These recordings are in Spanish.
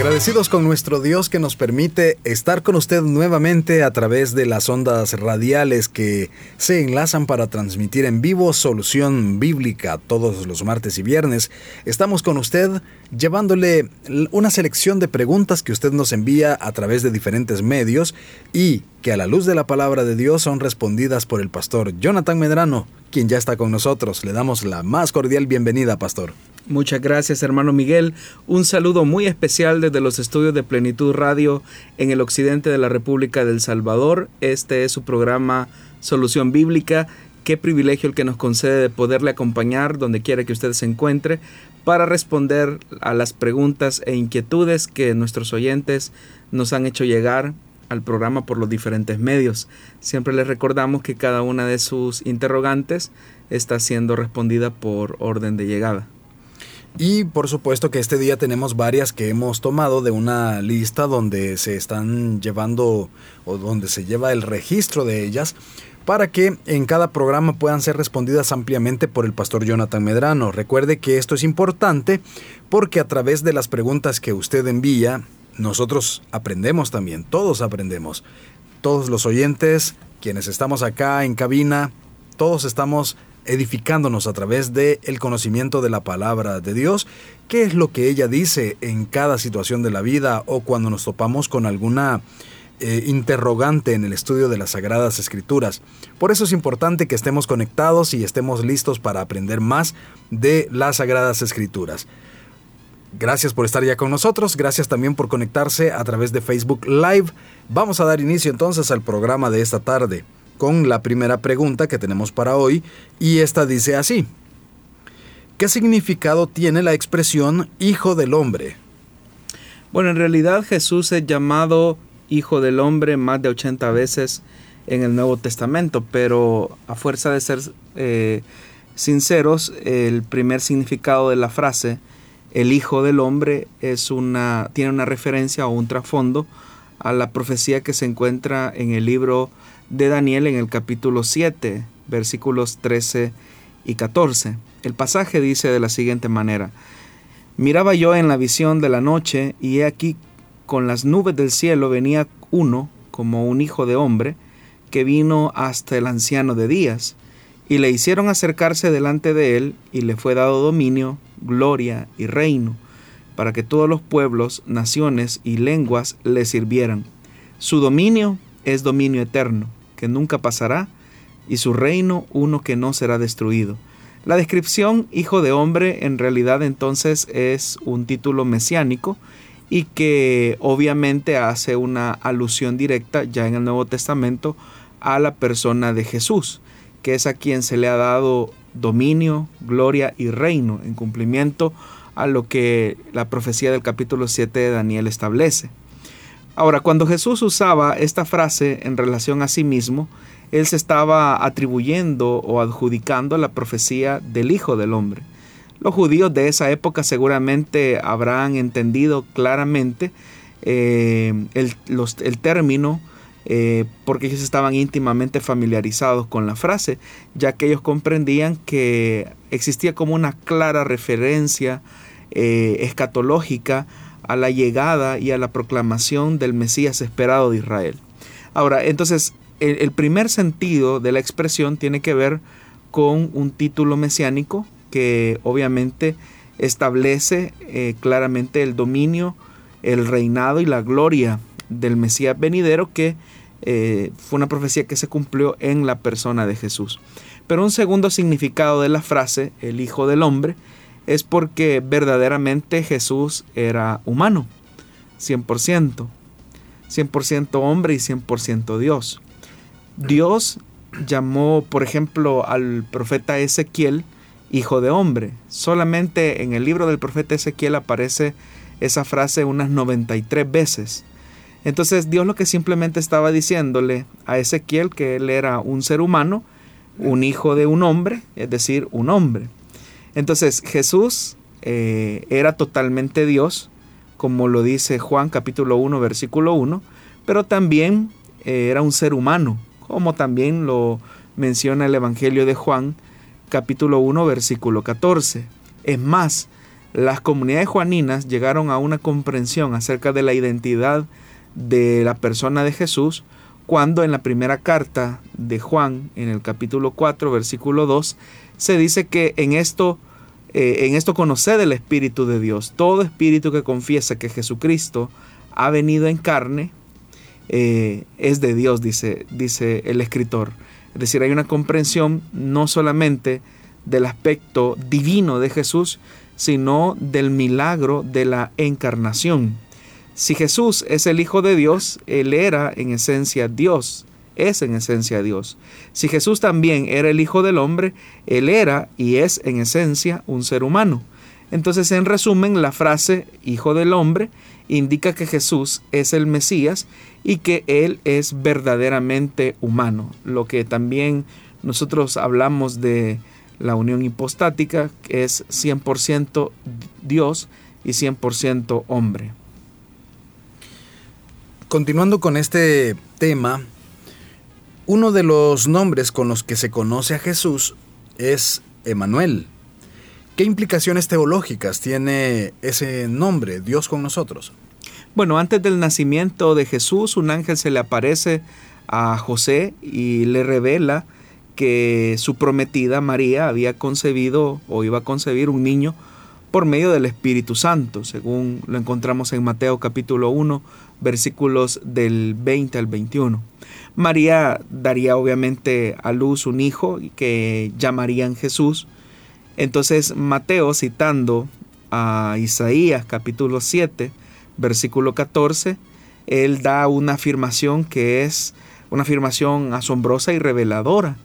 Agradecidos con nuestro Dios que nos permite estar con usted nuevamente a través de las ondas radiales que se enlazan para transmitir en vivo Solución Bíblica todos los martes y viernes. Estamos con usted llevándole una selección de preguntas que usted nos envía a través de diferentes medios y que a la luz de la palabra de Dios son respondidas por el pastor Jonathan Medrano, quien ya está con nosotros. Le damos la más cordial bienvenida, pastor. Muchas gracias, hermano Miguel. Un saludo muy especial desde los estudios de Plenitud Radio en el occidente de la República del Salvador. Este es su programa Solución Bíblica. Qué privilegio el que nos concede de poderle acompañar donde quiera que usted se encuentre para responder a las preguntas e inquietudes que nuestros oyentes nos han hecho llegar al programa por los diferentes medios. Siempre les recordamos que cada una de sus interrogantes está siendo respondida por orden de llegada. Y por supuesto que este día tenemos varias que hemos tomado de una lista donde se están llevando o donde se lleva el registro de ellas para que en cada programa puedan ser respondidas ampliamente por el pastor Jonathan Medrano. Recuerde que esto es importante porque a través de las preguntas que usted envía, nosotros aprendemos también, todos aprendemos. Todos los oyentes, quienes estamos acá en cabina, todos estamos edificándonos a través del el conocimiento de la palabra de Dios, qué es lo que ella dice en cada situación de la vida o cuando nos topamos con alguna eh, interrogante en el estudio de las Sagradas Escrituras. Por eso es importante que estemos conectados y estemos listos para aprender más de las Sagradas Escrituras. Gracias por estar ya con nosotros, gracias también por conectarse a través de Facebook Live. Vamos a dar inicio entonces al programa de esta tarde con la primera pregunta que tenemos para hoy y esta dice así. ¿Qué significado tiene la expresión Hijo del Hombre? Bueno, en realidad Jesús es llamado Hijo del Hombre más de 80 veces en el Nuevo Testamento, pero a fuerza de ser eh, sinceros, el primer significado de la frase, el Hijo del Hombre, es una, tiene una referencia o un trasfondo a la profecía que se encuentra en el libro de Daniel en el capítulo 7, versículos 13 y 14. El pasaje dice de la siguiente manera, Miraba yo en la visión de la noche, y he aquí con las nubes del cielo venía uno, como un hijo de hombre, que vino hasta el anciano de días, y le hicieron acercarse delante de él, y le fue dado dominio, gloria y reino, para que todos los pueblos, naciones y lenguas le sirvieran. Su dominio es dominio eterno que nunca pasará, y su reino uno que no será destruido. La descripción hijo de hombre en realidad entonces es un título mesiánico y que obviamente hace una alusión directa ya en el Nuevo Testamento a la persona de Jesús, que es a quien se le ha dado dominio, gloria y reino en cumplimiento a lo que la profecía del capítulo 7 de Daniel establece. Ahora, cuando Jesús usaba esta frase en relación a sí mismo, él se estaba atribuyendo o adjudicando la profecía del Hijo del Hombre. Los judíos de esa época seguramente habrán entendido claramente eh, el, término eh, porque ellos estaban íntimamente familiarizados con la frase, ya que ellos comprendían que existía como una clara referencia eh, escatológica a la llegada y a la proclamación del Mesías esperado de Israel. Ahora, entonces, el, primer sentido de la expresión tiene que ver con un título mesiánico que obviamente establece eh, claramente el dominio, el reinado y la gloria del Mesías venidero que eh, fue una profecía que se cumplió en la persona de Jesús. Pero un segundo significado de la frase, el Hijo del Hombre, es porque verdaderamente Jesús era humano, 100%, 100% hombre y 100% Dios. Dios llamó, por ejemplo, al profeta Ezequiel hijo de hombre. Solamente en el libro del profeta Ezequiel aparece esa frase unas 93 veces. Entonces Dios lo que simplemente estaba diciéndole a Ezequiel que él era un ser humano, un hijo de un hombre, es decir, un hombre. Entonces Jesús eh, era totalmente Dios, como lo dice Juan capítulo 1, versículo 1, pero también eh, era un ser humano, como también lo menciona el Evangelio de Juan capítulo 1, versículo 14. Es más, las comunidades juaninas llegaron a una comprensión acerca de la identidad de la persona de Jesús cuando en la primera carta de Juan, en el capítulo 4, versículo 2, se dice que en esto, eh, en esto conoced el Espíritu de Dios. Todo espíritu que confiesa que Jesucristo ha venido en carne eh, es de Dios, dice, dice el escritor. Es decir, hay una comprensión no solamente del aspecto divino de Jesús, sino del milagro de la encarnación. Si Jesús es el Hijo de Dios, Él era en esencia Dios, es en esencia Dios. Si Jesús también era el Hijo del Hombre, Él era y es en esencia un ser humano. Entonces, en resumen, la frase Hijo del Hombre indica que Jesús es el Mesías y que Él es verdaderamente humano, lo que también nosotros hablamos de la unión hipostática, que es 100% Dios y 100% hombre. Continuando con este tema, uno de los nombres con los que se conoce a Jesús es Emanuel. ¿Qué implicaciones teológicas tiene ese nombre, Dios con nosotros? Bueno, antes del nacimiento de Jesús, un ángel se le aparece a José y le revela que su prometida María había concebido o iba a concebir un niño por medio del Espíritu Santo, según lo encontramos en Mateo capítulo 1, versículos del 20 al 21. María daría obviamente a luz un hijo que llamarían Jesús. Entonces Mateo citando a Isaías capítulo 7, versículo 14, él da una afirmación que es una afirmación asombrosa y reveladora,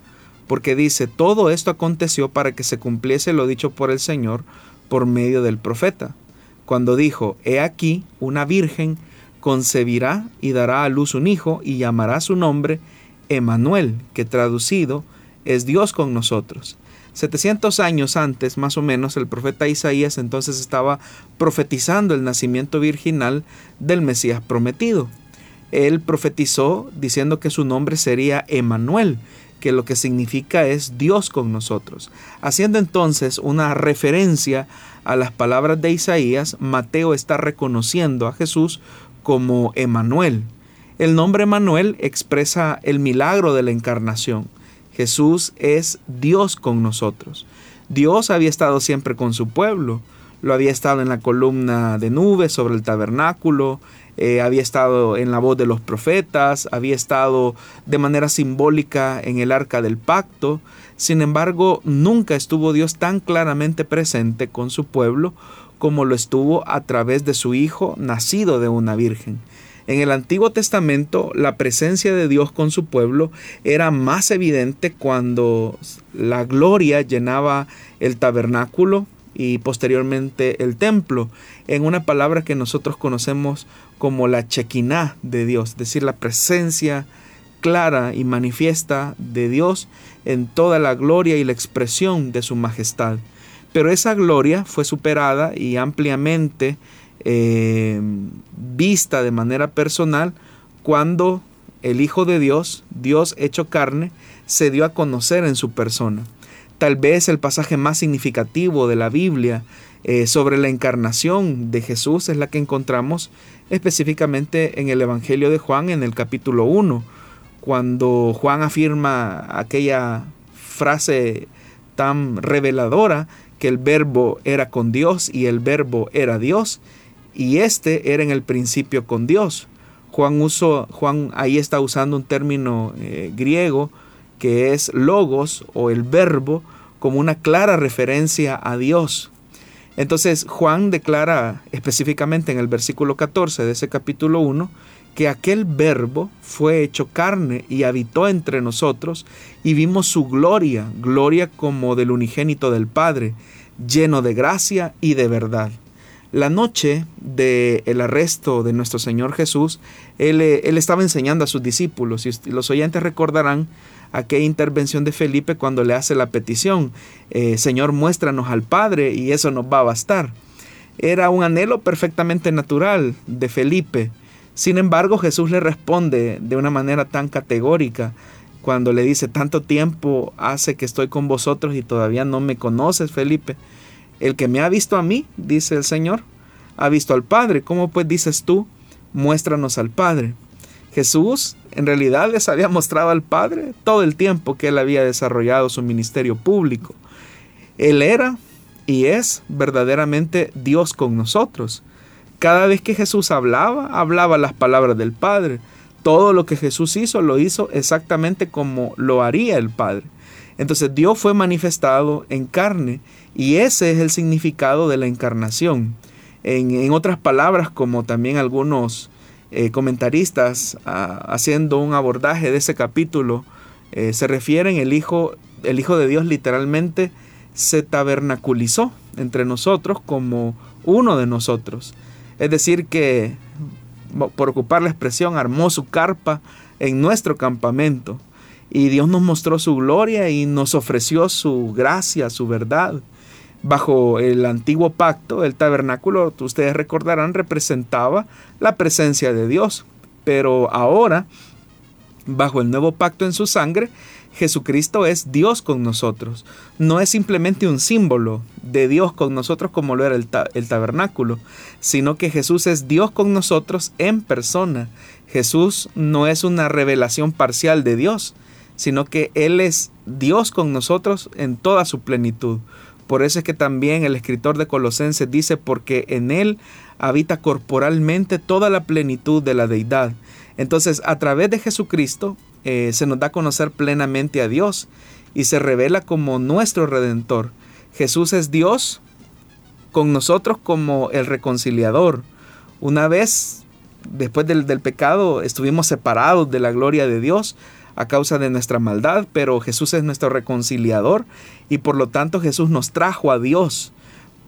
porque dice, todo esto aconteció para que se cumpliese lo dicho por el Señor por medio del profeta, cuando dijo, He aquí, una virgen concebirá y dará a luz un hijo y llamará su nombre Emanuel, que traducido es Dios con nosotros. 700 años antes, más o menos, el profeta Isaías entonces estaba profetizando el nacimiento virginal del Mesías prometido. Él profetizó diciendo que su nombre sería Emanuel, que lo que significa es Dios con nosotros. Haciendo entonces una referencia a las palabras de Isaías, Mateo está reconociendo a Jesús como Emanuel. El nombre Emanuel expresa el milagro de la encarnación. Jesús es Dios con nosotros. Dios había estado siempre con su pueblo. Lo había estado en la columna de nubes sobre el tabernáculo, eh, había estado en la voz de los profetas, había estado de manera simbólica en el arca del pacto. Sin embargo, nunca estuvo Dios tan claramente presente con su pueblo como lo estuvo a través de su Hijo nacido de una virgen. En el Antiguo Testamento la presencia de Dios con su pueblo era más evidente cuando la gloria llenaba el tabernáculo y posteriormente el templo, en una palabra que nosotros conocemos como la chequiná de Dios, es decir, la presencia clara y manifiesta de Dios en toda la gloria y la expresión de su majestad. Pero esa gloria fue superada y ampliamente eh, vista de manera personal cuando el Hijo de Dios, Dios hecho carne, se dio a conocer en su persona. Tal vez el pasaje más significativo de la Biblia eh, sobre la encarnación de Jesús es la que encontramos específicamente en el Evangelio de Juan en el capítulo 1, cuando Juan afirma aquella frase tan reveladora que el verbo era con Dios y el verbo era Dios y este era en el principio con Dios. Juan, uso, Juan ahí está usando un término eh, griego que es logos o el verbo como una clara referencia a Dios. Entonces Juan declara específicamente en el versículo 14 de ese capítulo 1 que aquel verbo fue hecho carne y habitó entre nosotros y vimos su gloria, gloria como del unigénito del Padre, lleno de gracia y de verdad. La noche del el arresto de nuestro Señor Jesús, él, él, estaba enseñando a sus discípulos y los oyentes recordarán aquella intervención de Felipe cuando le hace la petición, eh, Señor, muéstranos al Padre y eso nos va a bastar. Era un anhelo perfectamente natural de Felipe. Sin embargo, Jesús le responde de una manera tan categórica cuando le dice, tanto tiempo hace que estoy con vosotros y todavía no me conoces, Felipe. El que me ha visto a mí, dice el Señor, ha visto al Padre. ¿Cómo pues dices tú, muéstranos al Padre? Jesús en realidad les había mostrado al Padre todo el tiempo que él había desarrollado su ministerio público. Él era y es verdaderamente Dios con nosotros. Cada vez que Jesús hablaba, hablaba las palabras del Padre. Todo lo que Jesús hizo lo hizo exactamente como lo haría el Padre. Entonces Dios fue manifestado en carne y ese es el significado de la encarnación. En, otras palabras, como también algunos eh, comentaristas ah, haciendo un abordaje de ese capítulo eh, se refieren, el Hijo, el Hijo de Dios literalmente se tabernaculizó entre nosotros como uno de nosotros. Es decir, que, por ocupar la expresión, armó su carpa en nuestro campamento. Y Dios nos mostró su gloria y nos ofreció su gracia, su verdad. Bajo el antiguo pacto, el tabernáculo, ustedes recordarán, representaba la presencia de Dios. Pero ahora, bajo el nuevo pacto en su sangre, Jesucristo es Dios con nosotros. No es simplemente un símbolo de Dios con nosotros como lo era el, el, tabernáculo, sino que Jesús es Dios con nosotros en persona. Jesús no es una revelación parcial de Dios, sino que Él es Dios con nosotros en toda su plenitud. Por eso es que también el escritor de Colosenses dice, porque en Él habita corporalmente toda la plenitud de la deidad. Entonces, a través de Jesucristo eh, se nos da a conocer plenamente a Dios y se revela como nuestro redentor. Jesús es Dios con nosotros como el reconciliador. Una vez, después del, del pecado, estuvimos separados de la gloria de Dios, a causa de nuestra maldad, pero Jesús es nuestro reconciliador y por lo tanto Jesús nos trajo a Dios.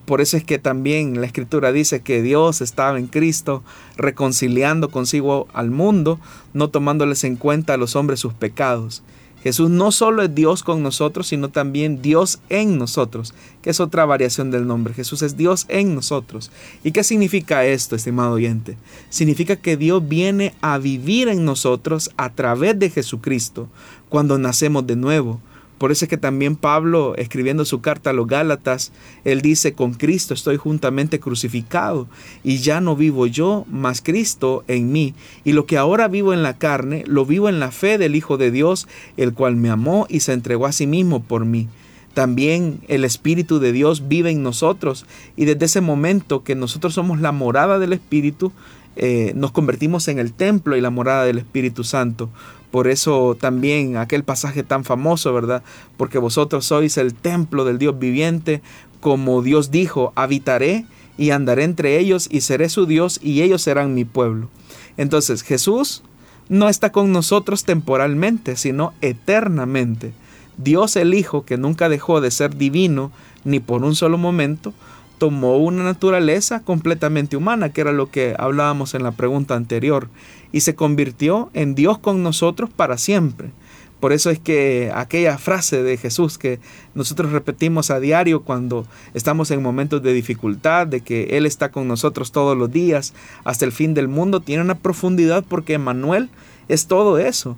Por eso es que también la escritura dice que Dios estaba en Cristo reconciliando consigo al mundo, no tomándoles en cuenta a los hombres sus pecados. Jesús no solo es Dios con nosotros, sino también Dios en nosotros, que es otra variación del nombre. Jesús es Dios en nosotros. ¿Y qué significa esto, estimado oyente? Significa que Dios viene a vivir en nosotros a través de Jesucristo cuando nacemos de nuevo. Por eso es que también Pablo, escribiendo su carta a los Gálatas, él dice, con Cristo estoy juntamente crucificado, y ya no vivo yo, mas Cristo en mí. Y lo que ahora vivo en la carne, lo vivo en la fe del Hijo de Dios, el cual me amó y se entregó a sí mismo por mí. También el Espíritu de Dios vive en nosotros, y desde ese momento que nosotros somos la morada del Espíritu, eh, nos convertimos en el templo y la morada del Espíritu Santo. Por eso también aquel pasaje tan famoso, ¿verdad? Porque vosotros sois el templo del Dios viviente, como Dios dijo, habitaré y andaré entre ellos y seré su Dios y ellos serán mi pueblo. Entonces Jesús no está con nosotros temporalmente, sino eternamente. Dios el Hijo, que nunca dejó de ser divino ni por un solo momento, tomó una naturaleza completamente humana, que era lo que hablábamos en la pregunta anterior, y se convirtió en Dios con nosotros para siempre. Por eso es que aquella frase de Jesús que nosotros repetimos a diario cuando estamos en momentos de dificultad, de que Él está con nosotros todos los días hasta el fin del mundo, tiene una profundidad porque Emanuel es todo eso.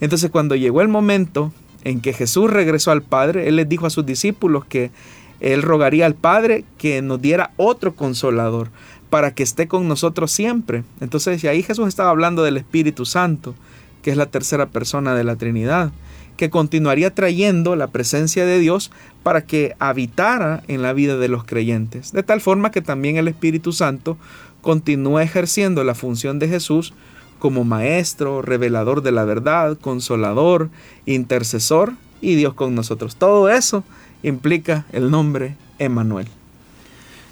Entonces cuando llegó el momento en que Jesús regresó al Padre, Él les dijo a sus discípulos que él rogaría al Padre que nos diera otro consolador para que esté con nosotros siempre. Entonces, y ahí Jesús estaba hablando del Espíritu Santo, que es la tercera persona de la Trinidad, que continuaría trayendo la presencia de Dios para que habitara en la vida de los creyentes. De tal forma que también el Espíritu Santo continúa ejerciendo la función de Jesús como maestro, revelador de la verdad, consolador, intercesor y Dios con nosotros. Todo eso implica el nombre Emanuel.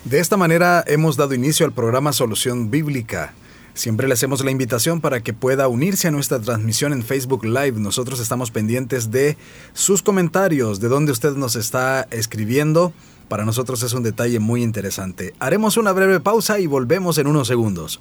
De esta manera hemos dado inicio al programa Solución Bíblica. Siempre le hacemos la invitación para que pueda unirse a nuestra transmisión en Facebook Live. Nosotros estamos pendientes de sus comentarios, de dónde usted nos está escribiendo. Para nosotros es un detalle muy interesante. Haremos una breve pausa y volvemos en unos segundos.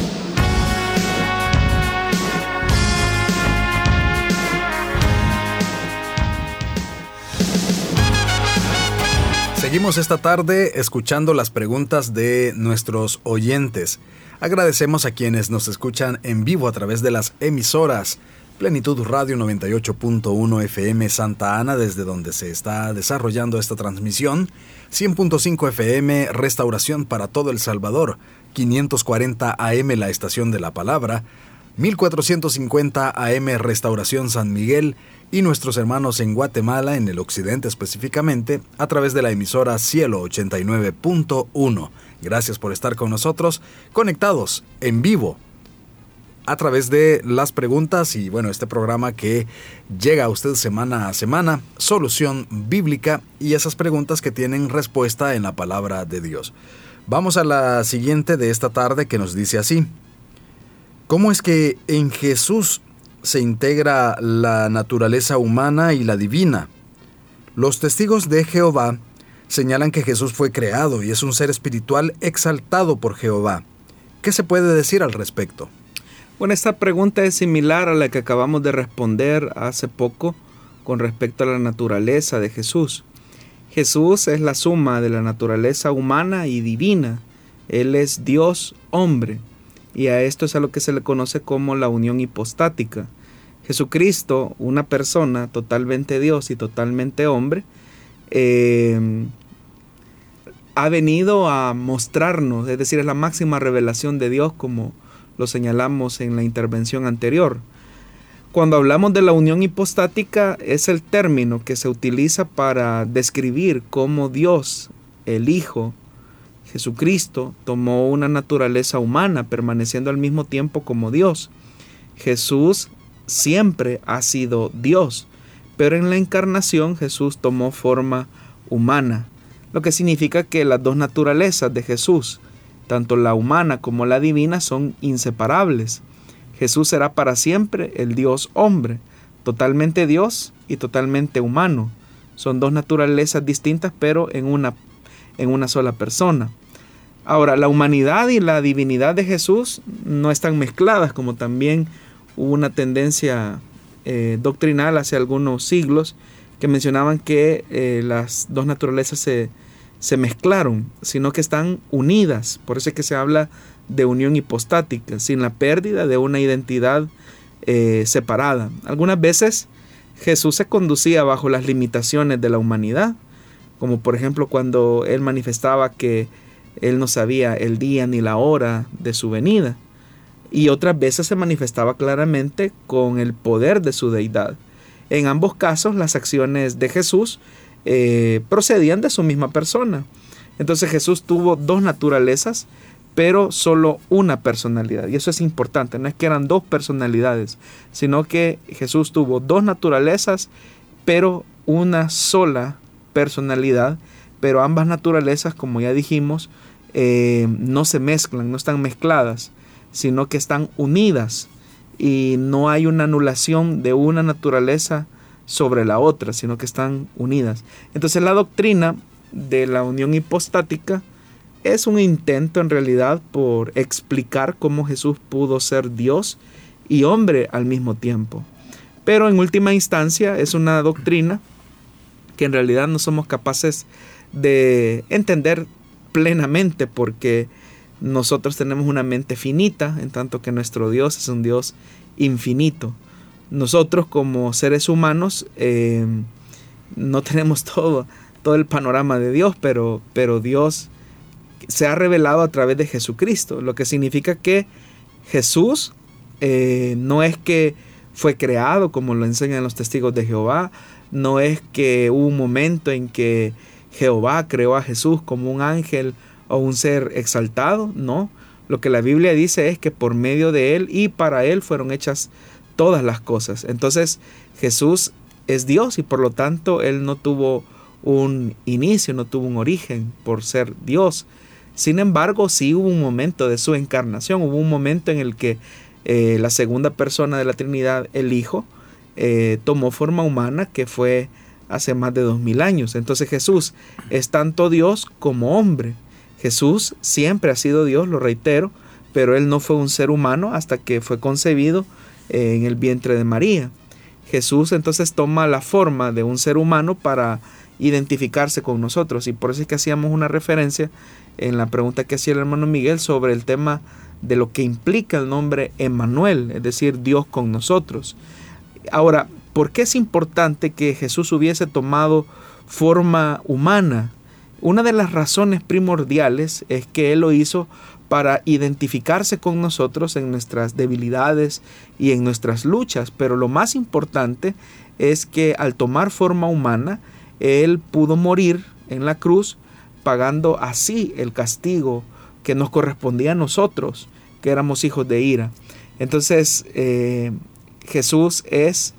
Seguimos esta tarde escuchando las preguntas de nuestros oyentes. Agradecemos a quienes nos escuchan en vivo a través de las emisoras Plenitud Radio 98.1 FM Santa Ana, desde donde se está desarrollando esta transmisión, 100.5 FM Restauración para todo El Salvador, 540 AM La Estación de la Palabra, 1450 AM Restauración San Miguel y nuestros hermanos en Guatemala, en el occidente específicamente, a través de la emisora Cielo 89.1. Gracias por estar con nosotros, conectados en vivo a través de las preguntas y bueno, este programa que llega a usted semana a semana, solución bíblica y esas preguntas que tienen respuesta en la palabra de Dios. Vamos a la siguiente de esta tarde que nos dice así. ¿Cómo es que en Jesús se integra la naturaleza humana y la divina. Los testigos de Jehová señalan que Jesús fue creado y es un ser espiritual exaltado por Jehová. ¿Qué se puede decir al respecto? Bueno, esta pregunta es similar a la que acabamos de responder hace poco con respecto a la naturaleza de Jesús. Jesús es la suma de la naturaleza humana y divina. Él es Dios hombre y a esto es a lo que se le conoce como la unión hipostática. Jesucristo, una persona totalmente Dios y totalmente hombre, eh, ha venido a mostrarnos, es decir, es la máxima revelación de Dios como lo señalamos en la intervención anterior. Cuando hablamos de la unión hipostática es el término que se utiliza para describir cómo Dios, el Hijo, Jesucristo tomó una naturaleza humana, permaneciendo al mismo tiempo como Dios. Jesús siempre ha sido Dios, pero en la encarnación Jesús tomó forma humana, lo que significa que las dos naturalezas de Jesús, tanto la humana como la divina, son inseparables. Jesús será para siempre el Dios hombre, totalmente Dios y totalmente humano. Son dos naturalezas distintas, pero en una, en una sola persona. Ahora, la humanidad y la divinidad de Jesús no están mezcladas, como también hubo una tendencia eh, doctrinal hace algunos siglos que mencionaban que eh, las dos naturalezas se, se, mezclaron, sino que están unidas. Por eso es que se habla de unión hipostática, sin la pérdida de una identidad eh, separada. Algunas veces Jesús se conducía bajo las limitaciones de la humanidad, como por ejemplo cuando él manifestaba que él no sabía el día ni la hora de su venida. Y otras veces se manifestaba claramente con el poder de su deidad. En ambos casos las acciones de Jesús eh, procedían de su misma persona. Entonces Jesús tuvo dos naturalezas, pero solo una personalidad. Y eso es importante, no es que eran dos personalidades, sino que Jesús tuvo dos naturalezas, pero una sola personalidad pero ambas naturalezas, como ya dijimos, eh, no se mezclan, no están mezcladas, sino que están unidas y no hay una anulación de una naturaleza sobre la otra, sino que están unidas. Entonces la doctrina de la unión hipostática es un intento en realidad por explicar cómo Jesús pudo ser Dios y hombre al mismo tiempo. Pero en última instancia es una doctrina que en realidad no somos capaces de entender plenamente porque nosotros tenemos una mente finita, en tanto que nuestro Dios es un Dios infinito. Nosotros como seres humanos eh, no tenemos todo, todo el panorama de Dios, pero, pero Dios se ha revelado a través de Jesucristo, lo que significa que Jesús eh, no es que fue creado como lo enseñan los testigos de Jehová, no es que hubo un momento en que Jehová creó a Jesús como un ángel o un ser exaltado, no. Lo que la Biblia dice es que por medio de él y para él fueron hechas todas las cosas. Entonces Jesús es Dios y por lo tanto él no tuvo un inicio, no tuvo un origen por ser Dios. Sin embargo, sí hubo un momento de su encarnación, hubo un momento en el que eh, la segunda persona de la Trinidad, el Hijo, eh, tomó forma humana que fue hace más de dos mil años. Entonces Jesús es tanto Dios como hombre. Jesús siempre ha sido Dios, lo reitero, pero él no fue un ser humano hasta que fue concebido eh, en el vientre de María. Jesús entonces toma la forma de un ser humano para identificarse con nosotros y por eso es que hacíamos una referencia en la pregunta que hacía el hermano Miguel sobre el tema de lo que implica el nombre Emmanuel, es decir, Dios con nosotros. Ahora, ¿por qué es importante que Jesús hubiese tomado forma humana? Una de las razones primordiales es que Él lo hizo para identificarse con nosotros en nuestras debilidades y en nuestras luchas, pero lo más importante es que al tomar forma humana, Él pudo morir en la cruz pagando así el castigo que nos correspondía a nosotros, que éramos hijos de ira. Entonces, eh, Jesús es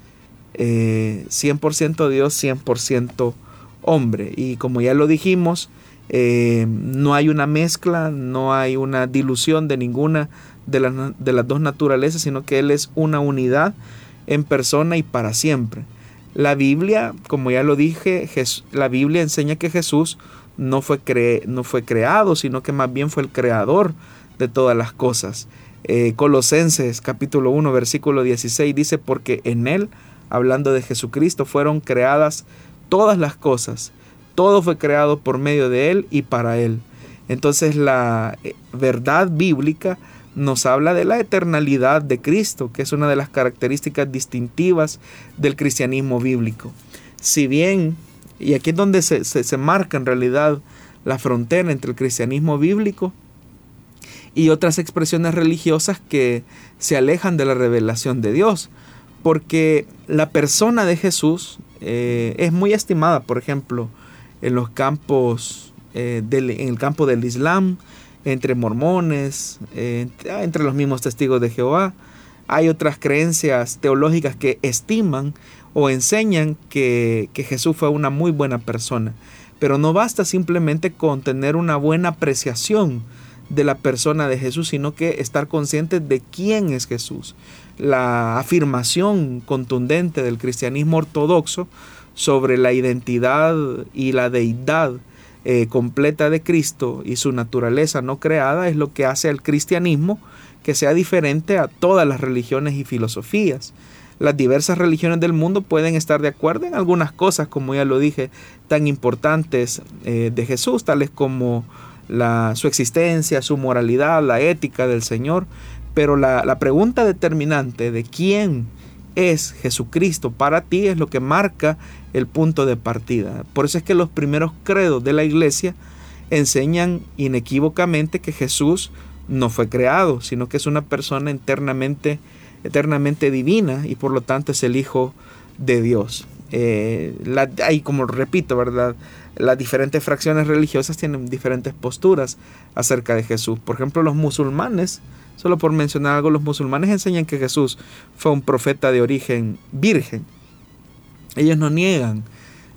100% eh, Dios, 100% hombre. Y como ya lo dijimos, eh, no hay una mezcla, no hay una dilución de ninguna de, de, las dos naturalezas, sino que Él es una unidad en persona y para siempre. La Biblia, como ya lo dije, la Biblia enseña que Jesús no fue, no fue creado, sino que más bien fue el creador de todas las cosas. Eh, Colosenses capítulo 1 versículo 16 dice, porque en Él, hablando de Jesucristo, fueron creadas todas las cosas todo fue creado por medio de Él y para Él. Entonces la eh, verdad bíblica nos habla de la eternalidad de Cristo, que es una de las características distintivas del cristianismo bíblico. Si bien, y aquí es donde se, se, marca en realidad la frontera entre el cristianismo bíblico y otras expresiones religiosas que se alejan de la revelación de Dios, porque la persona de Jesús eh, es muy estimada, por ejemplo, en los campos, eh, del, en el campo del Islam, entre mormones, eh, entre los mismos testigos de Jehová. Hay otras creencias teológicas que estiman o enseñan que, que Jesús fue una muy buena persona. Pero no basta simplemente con tener una buena apreciación de la persona de Jesús, sino que estar consciente de quién es Jesús. La afirmación contundente del cristianismo ortodoxo sobre la identidad y la deidad eh, completa de Cristo y su naturaleza no creada es lo que hace al cristianismo que sea diferente a todas las religiones y filosofías. Las diversas religiones del mundo pueden estar de acuerdo en algunas cosas, como ya lo dije, tan importantes eh, de Jesús, tales como la, su existencia, su moralidad, la ética del Señor, pero la, la pregunta determinante de quién es Jesucristo para ti es lo que marca el punto de partida. Por eso es que los primeros credos de la iglesia enseñan inequívocamente que Jesús no fue creado, sino que es una persona eternamente, eternamente divina y por lo tanto es el Hijo de Dios. Eh, ahí como repito, ¿verdad? Las diferentes fracciones religiosas tienen diferentes posturas acerca de Jesús. Por ejemplo, los musulmanes Solo por mencionar algo, los musulmanes enseñan que Jesús fue un profeta de origen virgen. Ellos no niegan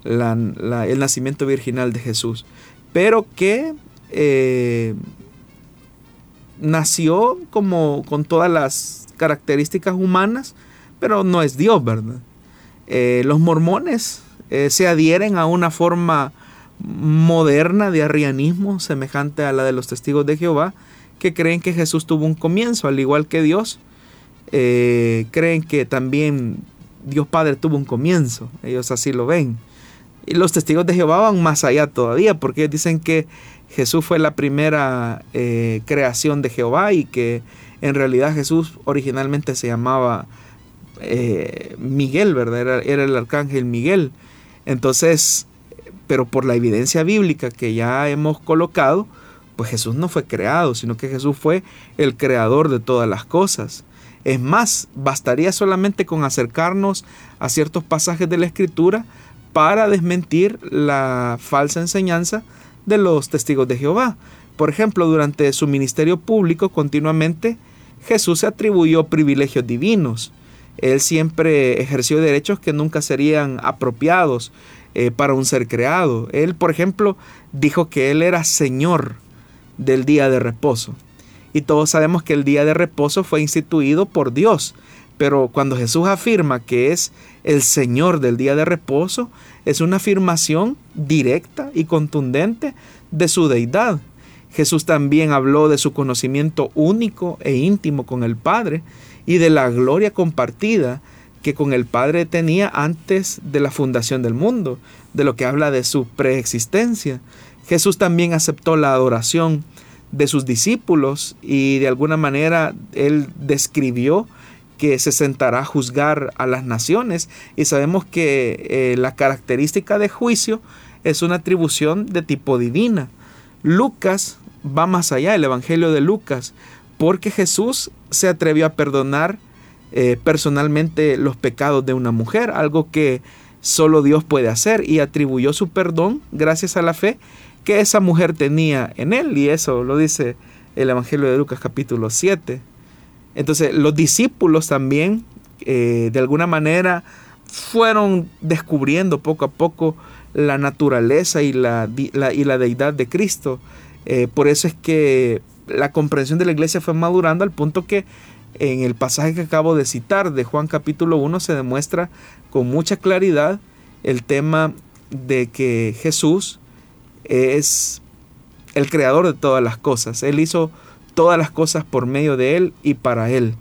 el nacimiento virginal de Jesús, pero que eh, nació como con todas las características humanas, pero no es Dios, ¿verdad? Eh, los mormones eh, se adhieren a una forma moderna de arrianismo semejante a la de los testigos de Jehová, que creen que Jesús tuvo un comienzo, al igual que Dios. Eh, creen que también Dios Padre tuvo un comienzo. Ellos así lo ven. Y los testigos de Jehová van más allá todavía, porque dicen que Jesús fue la primera eh, creación de Jehová y que en realidad Jesús originalmente se llamaba eh, Miguel, ¿verdad? Era, era el arcángel Miguel. Entonces, pero por la evidencia bíblica que ya hemos colocado, pues Jesús no fue creado, sino que Jesús fue el creador de todas las cosas. Es más, bastaría solamente con acercarnos a ciertos pasajes de la Escritura para desmentir la falsa enseñanza de los testigos de Jehová. Por ejemplo, durante su ministerio público continuamente Jesús se atribuyó privilegios divinos. Él siempre ejerció derechos que nunca serían apropiados eh, para un ser creado. Él, por ejemplo, dijo que Él era Señor del día de reposo. Y todos sabemos que el día de reposo fue instituido por Dios. Pero cuando Jesús afirma que es el Señor del día de reposo, es una afirmación directa y contundente de su deidad. Jesús también habló de su conocimiento único e íntimo con el Padre y de la gloria compartida que con el Padre tenía antes de la fundación del mundo, de lo que habla de su preexistencia. Jesús también aceptó la adoración de sus discípulos y de alguna manera él describió que se sentará a juzgar a las naciones y sabemos que eh, la característica de juicio es una atribución de tipo divina. Lucas va más allá, el Evangelio de Lucas, porque Jesús se atrevió a perdonar eh, personalmente los pecados de una mujer, algo que solo Dios puede hacer, y atribuyó su perdón gracias a la fe que esa mujer tenía en él, y eso lo dice el Evangelio de Lucas capítulo 7. Entonces los discípulos también, eh, de alguna manera, fueron descubriendo poco a poco la naturaleza y la, y la deidad de Cristo. Eh, por eso es que la comprensión de la iglesia fue madurando al punto que en el pasaje que acabo de citar de Juan capítulo 1 se demuestra con mucha claridad el tema de que Jesús es el creador de todas las cosas. Él hizo todas las cosas por medio de Él y para Él.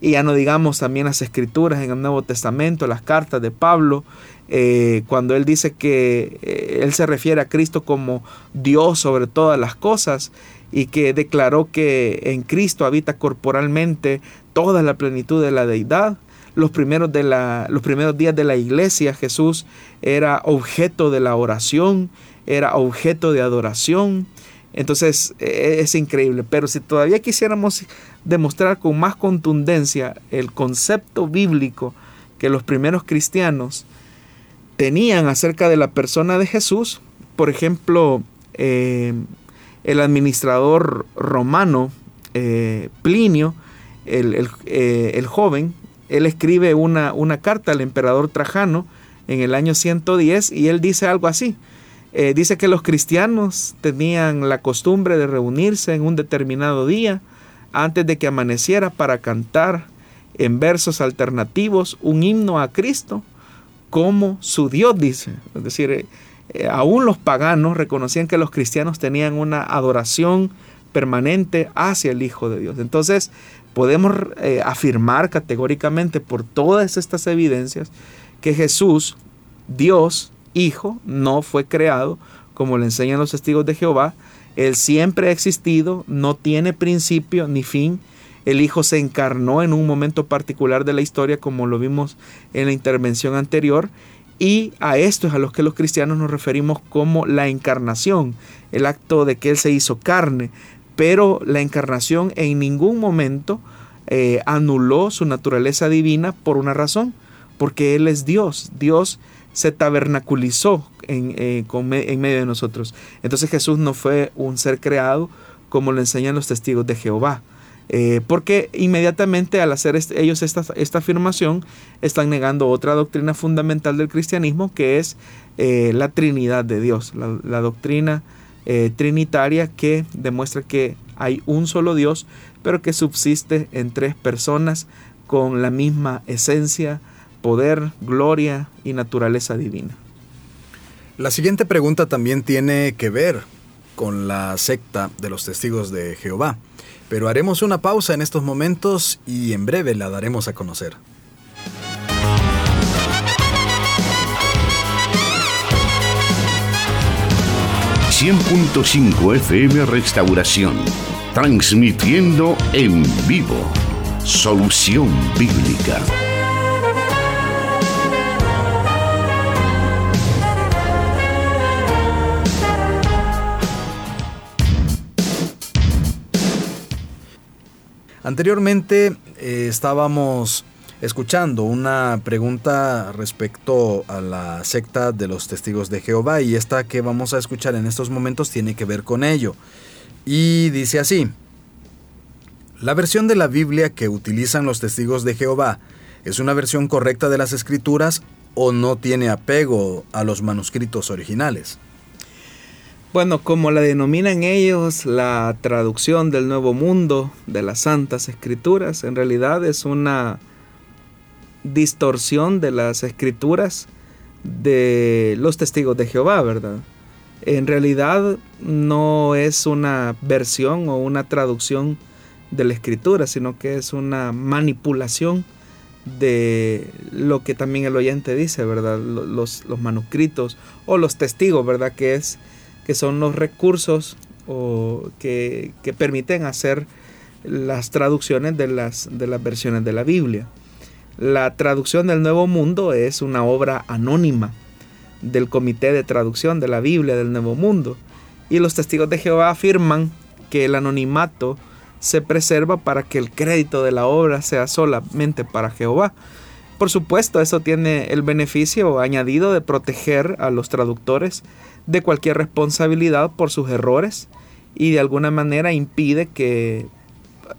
Y ya no digamos también las escrituras en el Nuevo Testamento, las cartas de Pablo, eh, cuando él dice que eh, él se refiere a Cristo como Dios sobre todas las cosas y que declaró que en Cristo habita corporalmente toda la plenitud de la deidad. Los primeros, de la, los primeros días de la iglesia Jesús era objeto de la oración, era objeto de adoración. Entonces e, es increíble, pero si todavía quisiéramos demostrar con más contundencia el concepto bíblico que los primeros cristianos tenían acerca de la persona de Jesús, por ejemplo, eh, el administrador romano eh, Plinio, eh, el, joven, él escribe una, una, carta al emperador Trajano en el año 110 y él dice algo así. Eh, dice que los cristianos tenían la costumbre de reunirse en un determinado día antes de que amaneciera para cantar en versos alternativos un himno a Cristo como su Dios dice. Es decir, aún los paganos reconocían que los cristianos tenían una adoración permanente hacia el Hijo de Dios. Entonces, podemos eh, afirmar categóricamente por todas estas evidencias que Jesús, Dios, Hijo, no fue creado, como le enseñan los testigos de Jehová. Él siempre ha existido, no tiene principio ni fin. El Hijo se encarnó en un momento particular de la historia, como lo vimos en la intervención anterior, y a esto es a los que los cristianos nos referimos como la encarnación, el acto de que Él se hizo carne, pero la encarnación en ningún momento eh, anuló su naturaleza divina por una razón, porque Él es Dios. Dios se tabernaculizó en, eh, en medio de nosotros. Entonces Jesús no fue un ser creado como lo enseñan los testigos de Jehová. Eh, porque inmediatamente al hacer ellos esta, afirmación están negando otra doctrina fundamental del cristianismo que es la Trinidad de Dios, la, la doctrina eh, trinitaria que demuestra que hay un solo Dios, pero que subsiste en tres personas con la misma esencia, poder, gloria y naturaleza divina. La siguiente pregunta también tiene que ver con la secta de los testigos de Jehová, pero haremos una pausa en estos momentos y en breve la daremos a conocer. 100.5 FM Restauración, transmitiendo en vivo. Solución Bíblica. Anteriormente eh, estábamos escuchando una pregunta respecto a la secta de los testigos de Jehová y esta que vamos a escuchar en estos momentos tiene que ver con ello. Y dice así, la versión de la Biblia que utilizan los testigos de Jehová es una versión correcta de las escrituras o no tiene apego a los manuscritos originales? Bueno, como la denominan ellos, la traducción del Nuevo Mundo de las Santas Escrituras, en realidad es una distorsión de las escrituras de los testigos de Jehová, ¿verdad? En realidad no es una versión o una traducción de la escritura, sino que es una manipulación de lo que también el oyente dice, ¿verdad? Los, los manuscritos o los testigos, ¿verdad? Que es que son los recursos o que, permiten hacer las traducciones de las, de las versiones de la Biblia. La traducción del Nuevo Mundo es una obra anónima del Comité de Traducción de la Biblia del Nuevo Mundo y los testigos de Jehová afirman que el anonimato se preserva para que el crédito de la obra sea solamente para Jehová. Por supuesto, eso tiene el beneficio añadido de proteger a los traductores de cualquier responsabilidad por sus errores y de alguna manera impide que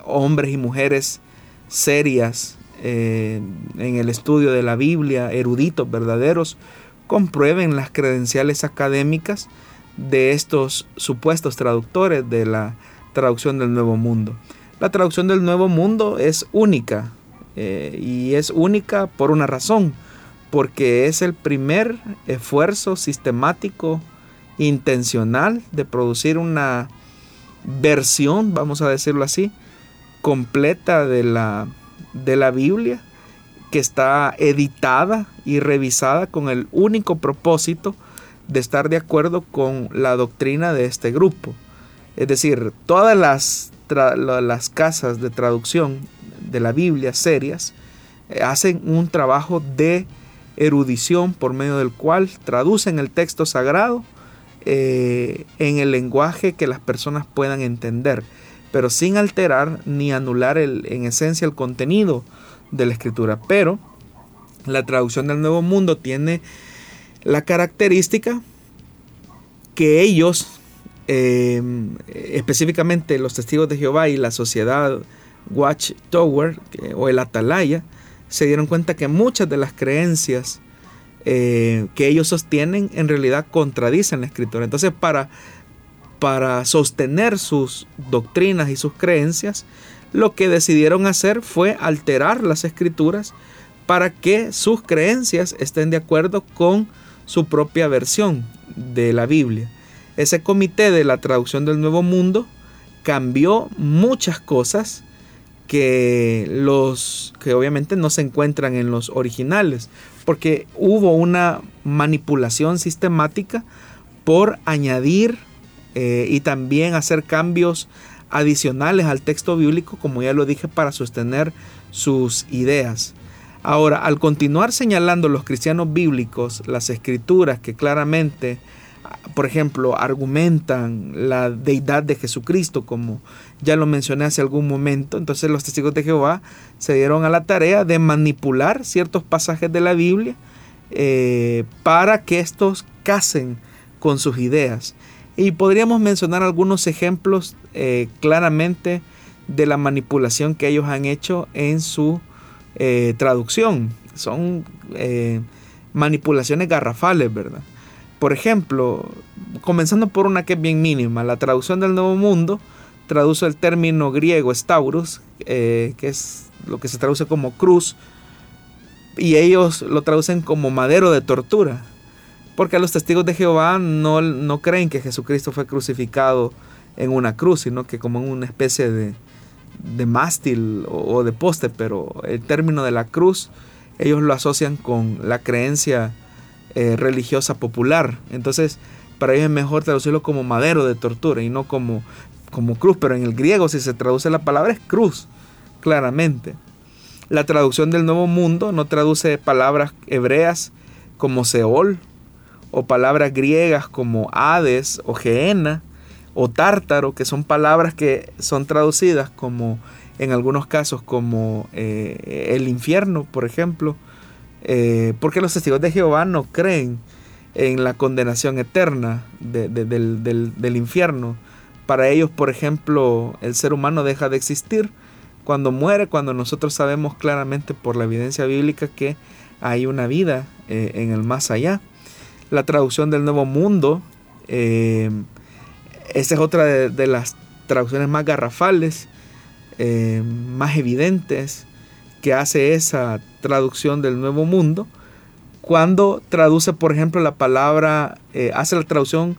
hombres y mujeres serias eh, en el estudio de la Biblia, eruditos verdaderos, comprueben las credenciales académicas de estos supuestos traductores de la traducción del Nuevo Mundo. La traducción del Nuevo Mundo es única eh, y es única por una razón, porque es el primer esfuerzo sistemático intencional de producir una versión, vamos a decirlo así, completa de la, de la Biblia, que está editada y revisada con el único propósito de estar de acuerdo con la doctrina de este grupo. Es decir, todas las, las casas de traducción de la Biblia serias eh, hacen un trabajo de erudición por medio del cual traducen el texto sagrado eh, en el lenguaje que las personas puedan entender, pero sin alterar ni anular en esencia el contenido de la escritura. Pero la traducción del Nuevo Mundo tiene la característica que ellos, eh, específicamente los testigos de Jehová y la sociedad Watchtower o el Atalaya, se dieron cuenta que muchas de las creencias eh, que ellos sostienen en realidad contradicen la escritura. Entonces para, para sostener sus doctrinas y sus creencias, lo que decidieron hacer fue alterar las escrituras para que sus creencias estén de acuerdo con su propia versión de la Biblia. Ese comité de la traducción del Nuevo Mundo cambió muchas cosas que los que obviamente no se encuentran en los originales porque hubo una manipulación sistemática por añadir eh, y también hacer cambios adicionales al texto bíblico, como ya lo dije, para sostener sus ideas. Ahora, al continuar señalando los cristianos bíblicos las escrituras que claramente, por ejemplo, argumentan la deidad de Jesucristo, como ya lo mencioné hace algún momento, entonces los testigos de Jehová se dieron a la tarea de manipular ciertos pasajes de la Biblia eh, para que estos casen con sus ideas. Y podríamos mencionar algunos ejemplos eh, claramente de la manipulación que ellos han hecho en su eh, traducción. Son manipulaciones garrafales, ¿verdad? Por ejemplo, comenzando por una que es bien mínima, la traducción del Nuevo Mundo traduce el término griego staurus, que es lo que se traduce como cruz, y ellos lo traducen como madero de tortura, porque los testigos de Jehová no, no creen que Jesucristo fue crucificado en una cruz, sino que como en una especie de, de mástil o, de poste, pero el término de la cruz ellos lo asocian con la creencia eh, religiosa popular. Entonces, para ellos es mejor traducirlo como madero de tortura y no como, como cruz, pero en el griego si se traduce la palabra es cruz claramente. La traducción del Nuevo Mundo no traduce palabras hebreas como Seol o palabras griegas como Hades o Geena o Tártaro, que son palabras que son traducidas como en algunos casos como eh, el infierno, por ejemplo, eh, porque los testigos de Jehová no creen en la condenación eterna del, infierno. Para ellos, por ejemplo, el ser humano deja de existir cuando muere, cuando nosotros sabemos claramente por la evidencia bíblica que hay una vida eh, en el más allá. La traducción del Nuevo Mundo, eh, esa es otra de, las traducciones más garrafales, más evidentes que hace esa traducción del Nuevo Mundo. Cuando traduce, por ejemplo, la palabra, hace la traducción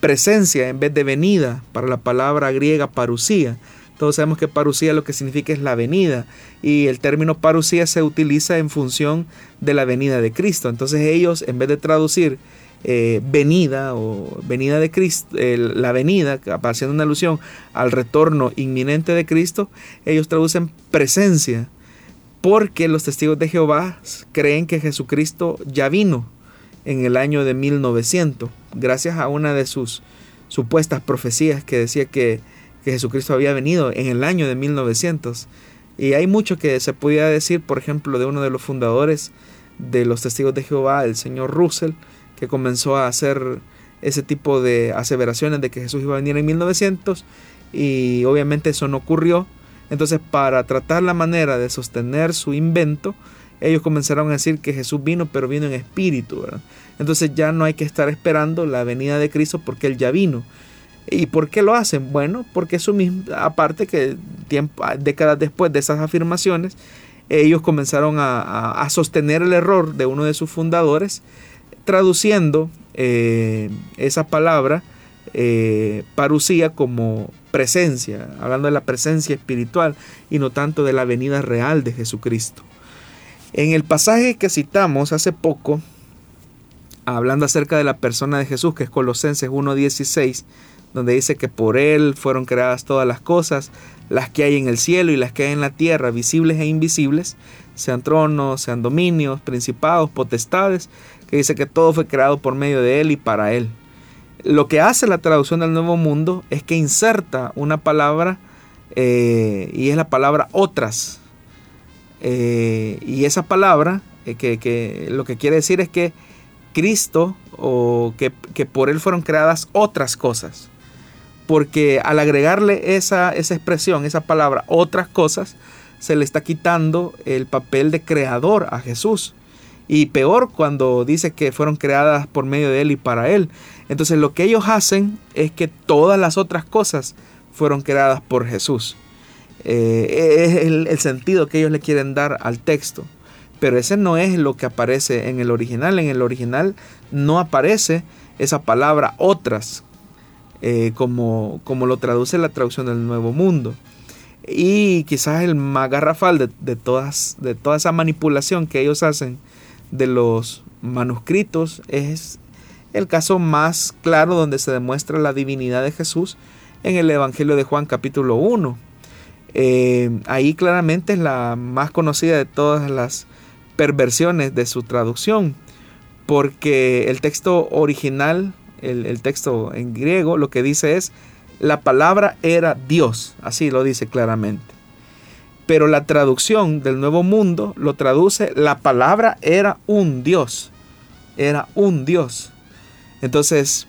presencia en vez de venida para la palabra griega parusía todos sabemos que parucía lo que significa es la venida y el término parucía se utiliza en función de la venida de Cristo. Entonces ellos en vez de traducir eh, venida o venida de Cristo, la venida, haciendo una alusión al retorno inminente de Cristo, ellos traducen presencia porque los testigos de Jehová creen que Jesucristo ya vino en el año de 1900, gracias a una de sus supuestas profecías que decía que Jesucristo había venido en el año de 1900. Y hay mucho que se podía decir, por ejemplo, de uno de los fundadores de los testigos de Jehová, el señor Russell, que comenzó a hacer ese tipo de aseveraciones de que Jesús iba a venir en 1900 y obviamente eso no ocurrió. Entonces, para tratar la manera de sostener su invento, ellos comenzaron a decir que Jesús vino, pero vino en espíritu. Entonces ya no hay que estar esperando la venida de Cristo porque Él ya vino. ¿Y por qué lo hacen? Bueno, porque eso mismo, aparte que décadas después de esas afirmaciones, ellos comenzaron a, sostener el error de uno de sus fundadores, traduciendo eh, esa palabra eh, parucía como presencia, hablando de la presencia espiritual y no tanto de la venida real de Jesucristo. En el pasaje que citamos hace poco, hablando acerca de la persona de Jesús, que es Colosenses 1.16, donde dice que por Él fueron creadas todas las cosas, las que hay en el cielo y las que hay en la tierra, visibles e invisibles, sean tronos, sean dominios, principados, potestades, que dice que todo fue creado por medio de Él y para Él. Lo que hace la traducción del Nuevo Mundo es que inserta una palabra eh, y es la palabra otras. Eh, y esa palabra eh, que, que, lo que quiere decir es que Cristo o que, que por Él fueron creadas otras cosas porque al agregarle esa, esa expresión, esa palabra, otras cosas, se le está quitando el papel de creador a Jesús. Y peor cuando dice que fueron creadas por medio de Él y para Él. Entonces lo que ellos hacen es que todas las otras cosas fueron creadas por Jesús. Eh, es el, sentido que ellos le quieren dar al texto. Pero ese no es lo que aparece en el original. En el original no aparece esa palabra otras eh, como, como lo traduce la traducción del Nuevo Mundo. Y quizás el más garrafal de, todas, de toda esa manipulación que ellos hacen de los manuscritos es el caso más claro donde se demuestra la divinidad de Jesús en el Evangelio de Juan capítulo 1. Eh, ahí claramente es la más conocida de todas las perversiones de su traducción, porque el texto original el, texto en griego, lo que dice es, la palabra era Dios, así lo dice claramente. Pero la traducción del Nuevo Mundo lo traduce, la palabra era un Dios, era un Dios. Entonces,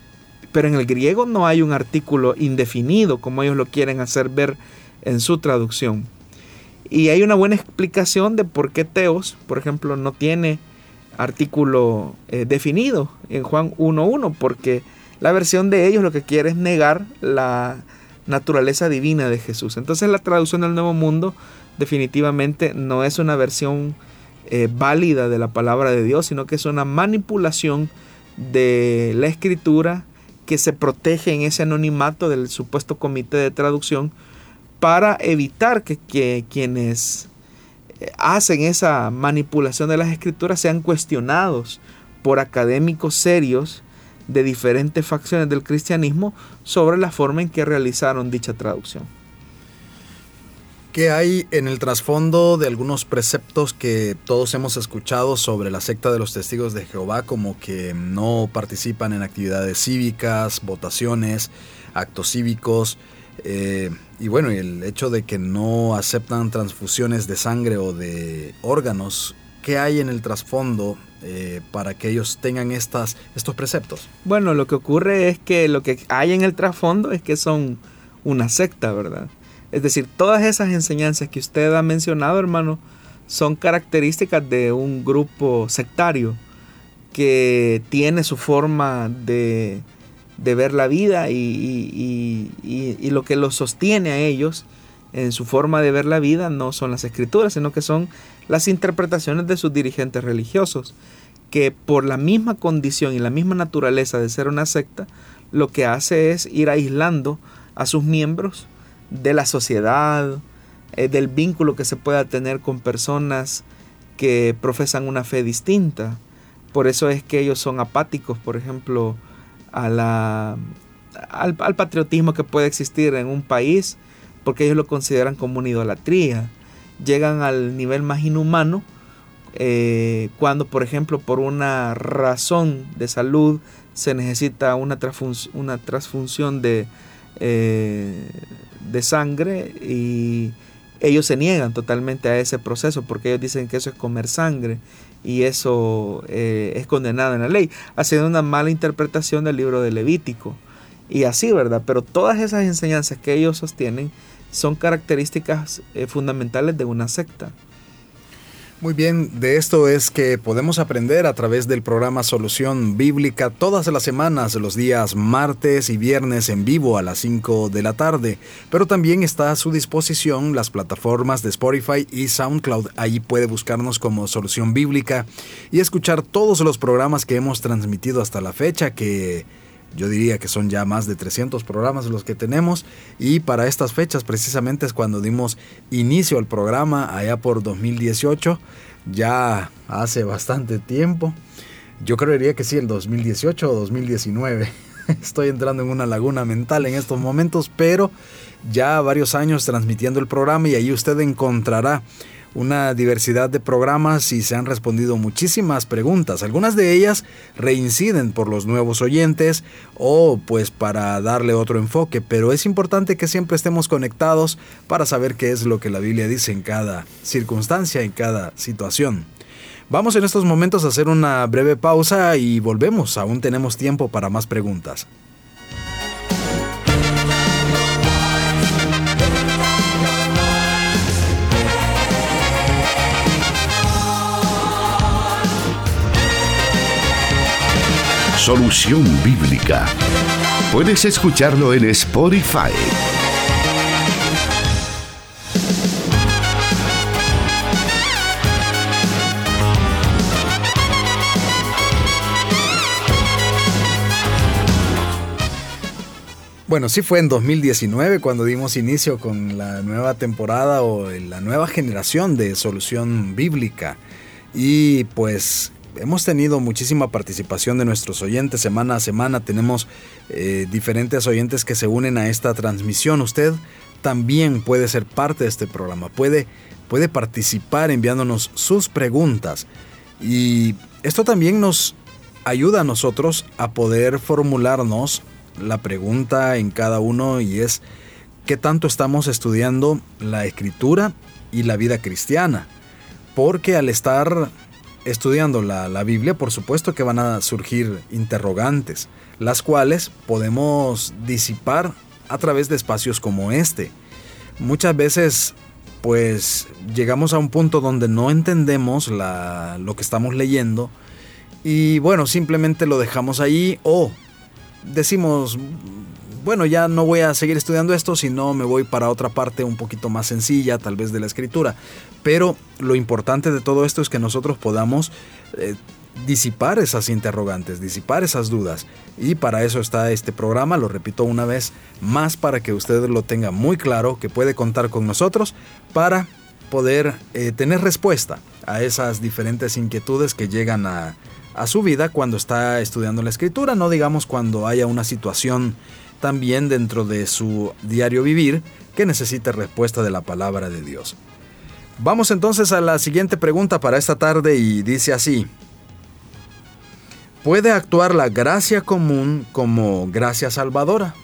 pero en el griego no hay un artículo indefinido como ellos lo quieren hacer ver en su traducción. Y hay una buena explicación de por qué Teos, por ejemplo, no tiene artículo eh, definido en Juan 1.1, porque la versión de ellos lo que quiere es negar la naturaleza divina de Jesús. Entonces la traducción del Nuevo Mundo definitivamente no es una versión eh, válida de la palabra de Dios, sino que es una manipulación de la escritura que se protege en ese anonimato del supuesto comité de traducción para evitar que, quienes hacen esa manipulación de las escrituras sean cuestionados por académicos serios de diferentes facciones del cristianismo sobre la forma en que realizaron dicha traducción. ¿Qué hay en el trasfondo de algunos preceptos que todos hemos escuchado sobre la secta de los testigos de Jehová, como que no participan en actividades cívicas, votaciones, actos cívicos? Eh, y bueno, el hecho de que no aceptan transfusiones de sangre o de órganos, ¿qué hay en el trasfondo eh, para que ellos tengan estas, estos preceptos? Bueno, lo que ocurre es que lo que hay en el trasfondo es que son una secta, ¿verdad? Es decir, todas esas enseñanzas que usted ha mencionado, hermano, son características de un grupo sectario. que tiene su forma de, ver la vida y, y, lo que los sostiene a ellos en su forma de ver la vida no son las escrituras, sino que son las interpretaciones de sus dirigentes religiosos, que por la misma condición y la misma naturaleza de ser una secta, lo que hace es ir aislando a sus miembros de la sociedad, eh, del vínculo que se pueda tener con personas que profesan una fe distinta. Por eso es que ellos son apáticos, por ejemplo, a la, al, patriotismo que puede existir en un país, porque ellos lo consideran como una idolatría. Llegan al nivel más inhumano eh, cuando, por ejemplo, por una razón de salud se necesita una, una transfunción de, eh, de sangre y ellos se niegan totalmente a ese proceso porque ellos dicen que eso es comer sangre y eso eh, es condenado en la ley, haciendo una mala interpretación del libro de Levítico. Y así, ¿verdad? Pero todas esas enseñanzas que ellos sostienen son características eh, fundamentales de una secta. Muy bien, de esto es que podemos aprender a través del programa Solución Bíblica todas las semanas, los días martes y viernes en vivo a las 5 de la tarde. Pero también está a su disposición las plataformas de Spotify y SoundCloud. Allí puede buscarnos como Solución Bíblica y escuchar todos los programas que hemos transmitido hasta la fecha que yo diría que son ya más de 300 programas los que tenemos y para estas fechas precisamente es cuando dimos inicio al programa allá por 2018, ya hace bastante tiempo. Yo creería que sí, el 2018 o 2019. Estoy entrando en una laguna mental en estos momentos, pero ya varios años transmitiendo el programa y ahí usted encontrará una diversidad de programas y se han respondido muchísimas preguntas. Algunas de ellas reinciden por los nuevos oyentes o pues para darle otro enfoque, pero es importante que siempre estemos conectados para saber qué es lo que la Biblia dice en cada circunstancia, en cada situación. Vamos en estos momentos a hacer una breve pausa y volvemos, aún tenemos tiempo para más preguntas. Solución Bíblica. Puedes escucharlo en Spotify. Bueno, sí fue en 2019 cuando dimos inicio con la nueva temporada o la nueva generación de Solución Bíblica. Y pues hemos tenido muchísima participación de nuestros oyentes semana a semana. Tenemos eh, diferentes oyentes que se unen a esta transmisión. Usted también puede ser parte de este programa, puede, puede participar enviándonos sus preguntas. Y esto también nos ayuda a nosotros a poder formularnos la pregunta en cada uno y es qué tanto estamos estudiando la escritura y la vida cristiana. Porque al estar estudiando la, Biblia, por supuesto que van a surgir interrogantes, las cuales podemos disipar a través de espacios como este. Muchas veces, pues, llegamos a un punto donde no entendemos lo que estamos leyendo y, bueno, simplemente lo dejamos ahí o decimos, bueno, ya no voy a seguir estudiando esto, sino me voy para otra parte un poquito más sencilla, tal vez de la escritura. Pero lo importante de todo esto es que nosotros podamos eh, disipar esas interrogantes, disipar esas dudas. Y para eso está este programa, lo repito una vez más para que usted lo tenga muy claro, que puede contar con nosotros para poder eh, tener respuesta a esas diferentes inquietudes que llegan a, a su vida cuando está estudiando la escritura, no digamos cuando haya una situación también dentro de su diario vivir que necesite respuesta de la palabra de Dios. Vamos entonces a la siguiente pregunta para esta tarde y dice así. ¿Puede actuar la gracia común como gracia salvadora?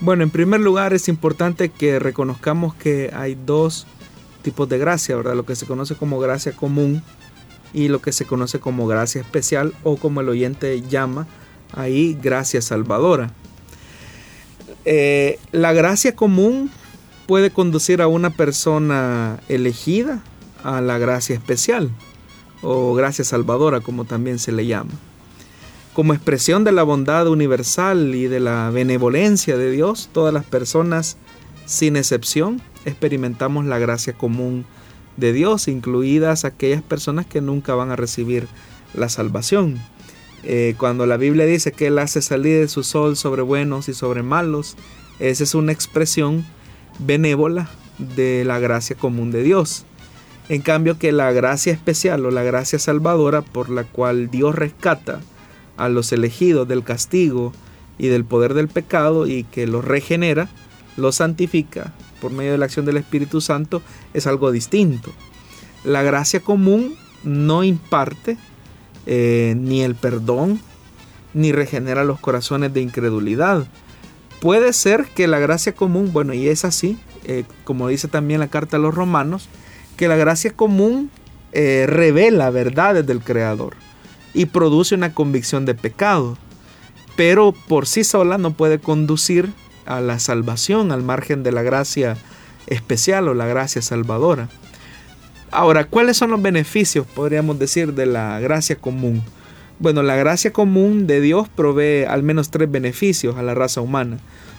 Bueno, en primer lugar es importante que reconozcamos que hay dos tipos de gracia, ¿verdad? Lo que se conoce como gracia común y lo que se conoce como gracia especial o como el oyente llama ahí gracia salvadora. Eh, la gracia común puede conducir a una persona elegida a la gracia especial. o gracia salvadora como también se le llama. Como expresión de la bondad universal y de la benevolencia de Dios, todas las personas, sin excepción, experimentamos la gracia común de Dios, incluidas aquellas personas que nunca van a recibir la salvación. Eh, cuando la Biblia dice que Él hace salir de su sol sobre buenos y sobre malos, esa es una expresión benévola de la gracia común de Dios. En cambio que la gracia especial o la gracia salvadora por la cual Dios rescata a los elegidos del castigo y del poder del pecado y que los regenera, los santifica por medio de la acción del Espíritu Santo, es algo distinto. La gracia común no imparte eh, ni el perdón, ni regenera los corazones de incredulidad. Puede ser que la gracia común, bueno, y es así, eh, como dice también la carta a los romanos, que la gracia común eh, revela verdades del Creador y produce una convicción de pecado, pero por sí sola no puede conducir a la salvación al margen de la gracia especial o la gracia salvadora. Ahora, ¿cuáles son los beneficios, podríamos decir, de la gracia común? Bueno, la gracia común de Dios provee al menos tres beneficios a la raza humana.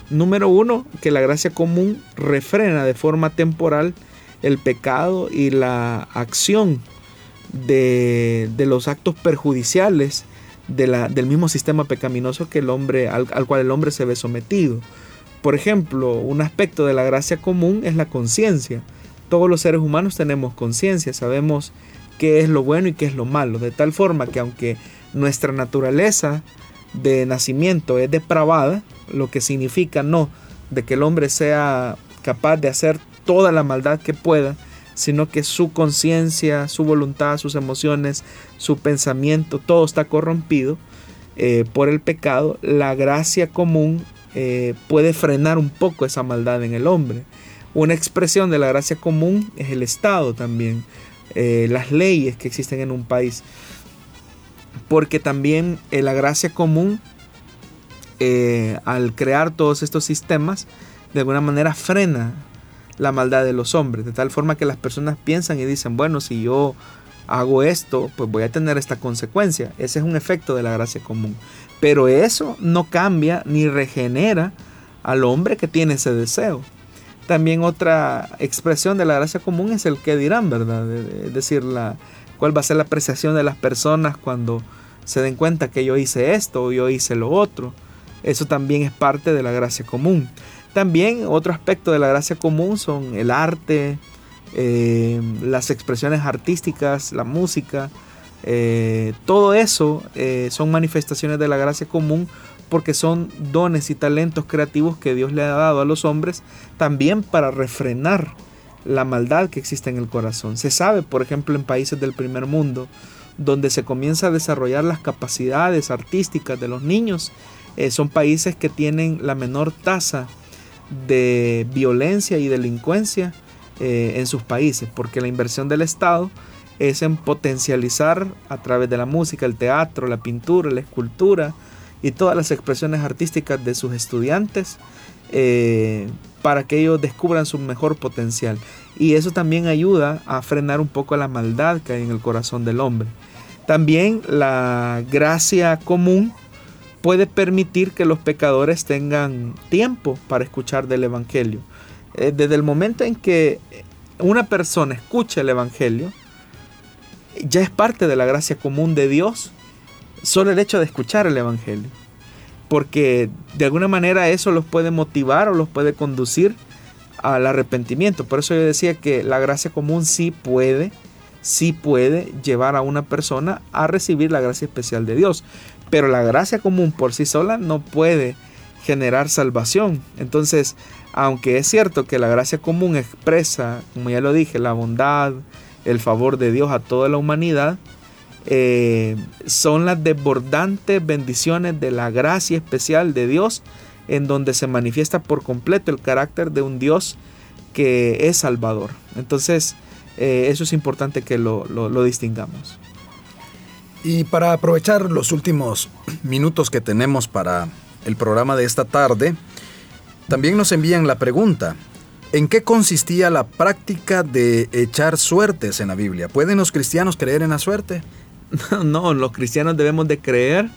Número uno, que la gracia común refrena de forma temporal el pecado y la acción de, los actos perjudiciales del mismo sistema pecaminoso que el hombre, al, cual el hombre se ve sometido. Por ejemplo, un aspecto de la gracia común es la conciencia. Todos los seres humanos tenemos conciencia, sabemos qué es lo bueno y qué es lo malo, de tal forma que aunque nuestra naturaleza de nacimiento es depravada, lo que significa no de que el hombre sea capaz de hacer toda la maldad que pueda, sino que su conciencia, su voluntad, sus emociones, su pensamiento, todo está corrompido eh, por el pecado, la gracia común eh, puede frenar un poco esa maldad en el hombre. Una expresión de la gracia común es el Estado también, eh, las leyes que existen en un país, porque también la gracia común, al crear todos estos sistemas, de alguna manera frena la maldad de los hombres, de tal forma que las personas piensan y dicen, bueno, si yo hago esto, pues voy a tener esta consecuencia. Ese es un efecto de la gracia común. Pero eso no cambia ni regenera al hombre que tiene ese deseo. También otra expresión de la gracia común es el que dirán, ¿verdad? Es decir, la, cuál va a ser la apreciación de las personas cuando se den cuenta que yo hice esto o yo hice lo otro. Eso también es parte de la gracia común. También otro aspecto de la gracia común son el arte, eh, las expresiones artísticas, la música. Eh, todo eso eh, son manifestaciones de la gracia común porque son dones y talentos creativos que Dios le ha dado a los hombres también para refrenar la maldad que existe en el corazón. Se sabe, por ejemplo, en países del primer mundo, donde se comienza a desarrollar las capacidades artísticas de los niños, son países que tienen la menor tasa de violencia y delincuencia eh, en sus países, porque la inversión del Estado es en potencializar a través de la música, el teatro, la pintura, la escultura y todas las expresiones artísticas de sus estudiantes eh, para que ellos descubran su mejor potencial. Y eso también ayuda a frenar un poco la maldad que hay en el corazón del hombre. También la gracia común puede permitir que los pecadores tengan tiempo para escuchar del Evangelio. Eh, desde el momento en que una persona escucha el Evangelio, ya es parte de la gracia común de Dios solo el hecho de escuchar el Evangelio. Porque de alguna manera eso los puede motivar o los puede conducir al arrepentimiento. Por eso yo decía que la gracia común sí puede, sí puede llevar a una persona a recibir la gracia especial de Dios. Pero la gracia común por sí sola no puede generar salvación. Entonces, aunque es cierto que la gracia común expresa, como ya lo dije, la bondad, el favor de Dios a toda la humanidad, eh, son las desbordantes bendiciones de la gracia especial de Dios en donde se manifiesta por completo el carácter de un Dios que es salvador. Entonces, eh, eso es importante que lo distingamos. Y para aprovechar los últimos minutos que tenemos para el programa de esta tarde, también nos envían la pregunta, ¿En qué consistía la práctica de echar suertes en la Biblia? ¿Pueden los cristianos creer en la suerte? No, los cristianos debemos de creer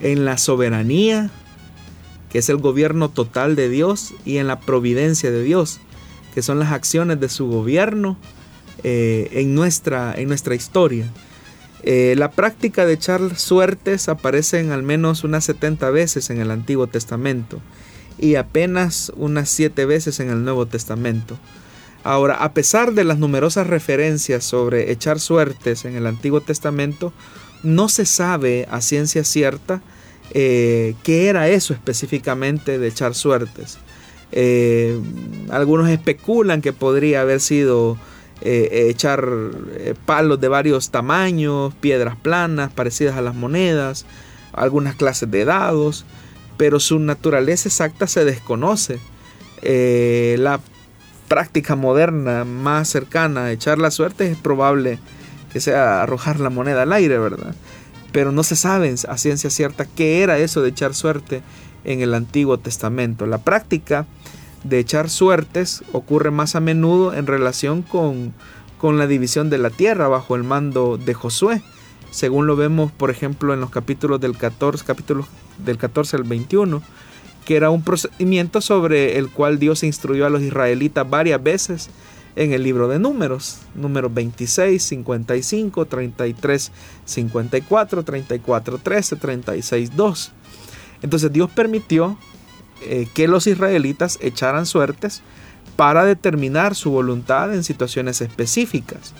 en la soberanía, que es el gobierno total de Dios, y en la providencia de Dios, que son las acciones de su gobierno eh, en, nuestra, en nuestra historia. Eh, la práctica de echar suertes aparece en al menos unas 70 veces en el Antiguo Testamento y apenas unas 7 veces en el Nuevo Testamento. Ahora, a pesar de las numerosas referencias sobre echar suertes en el Antiguo Testamento, no se sabe a ciencia cierta eh, qué era eso específicamente de echar suertes. Eh, algunos especulan que podría haber sido eh, echar palos de varios tamaños, piedras planas parecidas a las monedas, algunas clases de dados, pero su naturaleza exacta se desconoce. la práctica moderna más cercana a echar la suerte es probable que sea arrojar la moneda al aire, ¿verdad? Pero no se sabe a ciencia cierta qué era eso de echar suerte en el Antiguo Testamento. La práctica de echar suertes ocurre más a menudo en relación con, con la división de la tierra bajo el mando de Josué, según lo vemos por ejemplo en los capítulos del 14, capítulos del 14 al 21 que era un procedimiento sobre el cual Dios instruyó a los israelitas varias veces en el libro de números, números 26, 55, 33, 54, 34, 13, 36, 2. Entonces Dios permitió eh, que los israelitas echaran suertes para determinar su voluntad en situaciones específicas.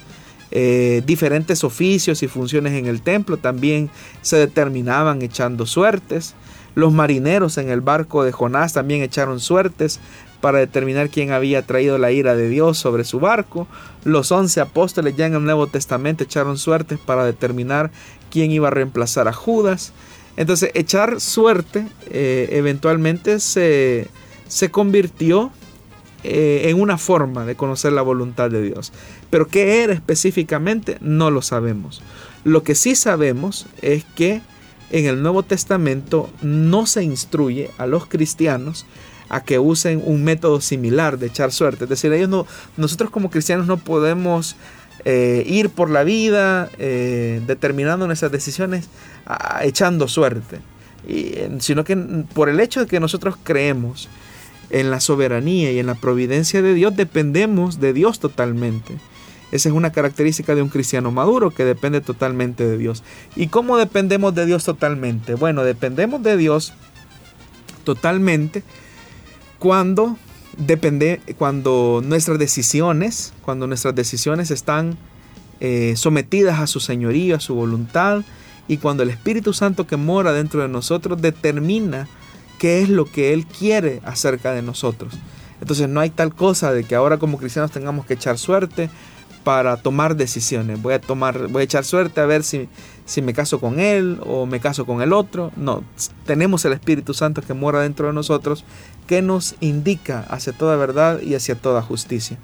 Eh, diferentes oficios y funciones en el templo también se determinaban echando suertes. Los marineros en el barco de Jonás también echaron suertes para determinar quién había traído la ira de Dios sobre su barco. Los once apóstoles ya en el Nuevo Testamento echaron suertes para determinar quién iba a reemplazar a Judas. Entonces, echar suerte eh, eventualmente se, se convirtió eh, en una forma de conocer la voluntad de Dios. Pero qué era específicamente no lo sabemos. Lo que sí sabemos es que en el Nuevo Testamento no se instruye a los cristianos a que usen un método similar de echar suerte. Es decir, ellos no, nosotros como cristianos no podemos eh, ir por la vida eh, determinando nuestras decisiones echando suerte, y, sino que por el hecho de que nosotros creemos en la soberanía y en la providencia de Dios, dependemos de Dios totalmente. Esa es una característica de un cristiano maduro que depende totalmente de Dios. ¿Y cómo dependemos de Dios totalmente? Bueno, dependemos de Dios totalmente cuando depende cuando nuestras decisiones, cuando nuestras decisiones están eh, sometidas a su señorío, a su voluntad, y cuando el Espíritu Santo que mora dentro de nosotros determina qué es lo que Él quiere acerca de nosotros. Entonces no hay tal cosa de que ahora como cristianos tengamos que echar suerte para tomar decisiones. Voy a tomar, voy a echar suerte a ver si, si me caso con él o me caso con el otro. No, tenemos el Espíritu Santo que mora dentro de nosotros que nos indica hacia toda verdad y hacia toda justicia.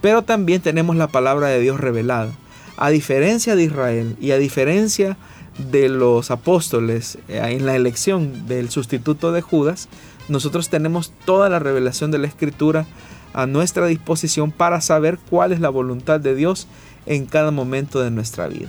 Pero también tenemos la palabra de Dios revelada. A diferencia de Israel y a diferencia de los apóstoles eh, en la elección del sustituto de Judas, nosotros tenemos toda la revelación de la Escritura a nuestra disposición para saber cuál es la voluntad de Dios en cada momento de nuestra vida.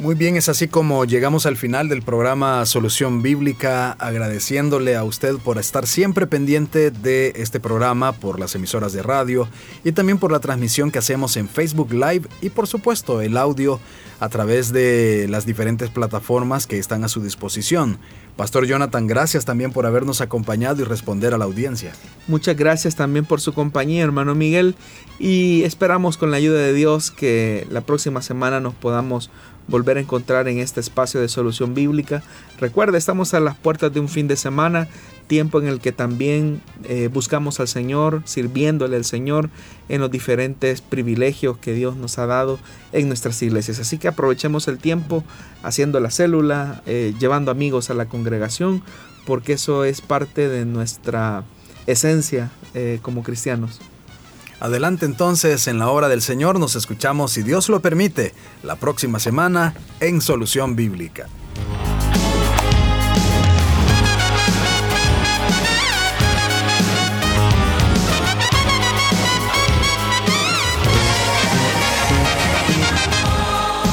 Muy bien, es así como llegamos al final del programa Solución Bíblica, agradeciéndole a usted por estar siempre pendiente de este programa, por las emisoras de radio y también por la transmisión que hacemos en Facebook Live y por supuesto el audio a través de las diferentes plataformas que están a su disposición. Pastor Jonathan, gracias también por habernos acompañado y responder a la audiencia. Muchas gracias también por su compañía, hermano Miguel, y esperamos con la ayuda de Dios que la próxima semana nos podamos volver a encontrar en este espacio de solución bíblica. Recuerda, estamos a las puertas de un fin de semana, tiempo en el que también eh, buscamos al Señor, sirviéndole al Señor en los diferentes privilegios que Dios nos ha dado en nuestras iglesias. Así que aprovechemos el tiempo haciendo la célula, eh, llevando amigos a la congregación, porque eso es parte de nuestra esencia eh, como cristianos. Adelante entonces en la obra del Señor, nos escuchamos, si Dios lo permite, la próxima semana en Solución Bíblica.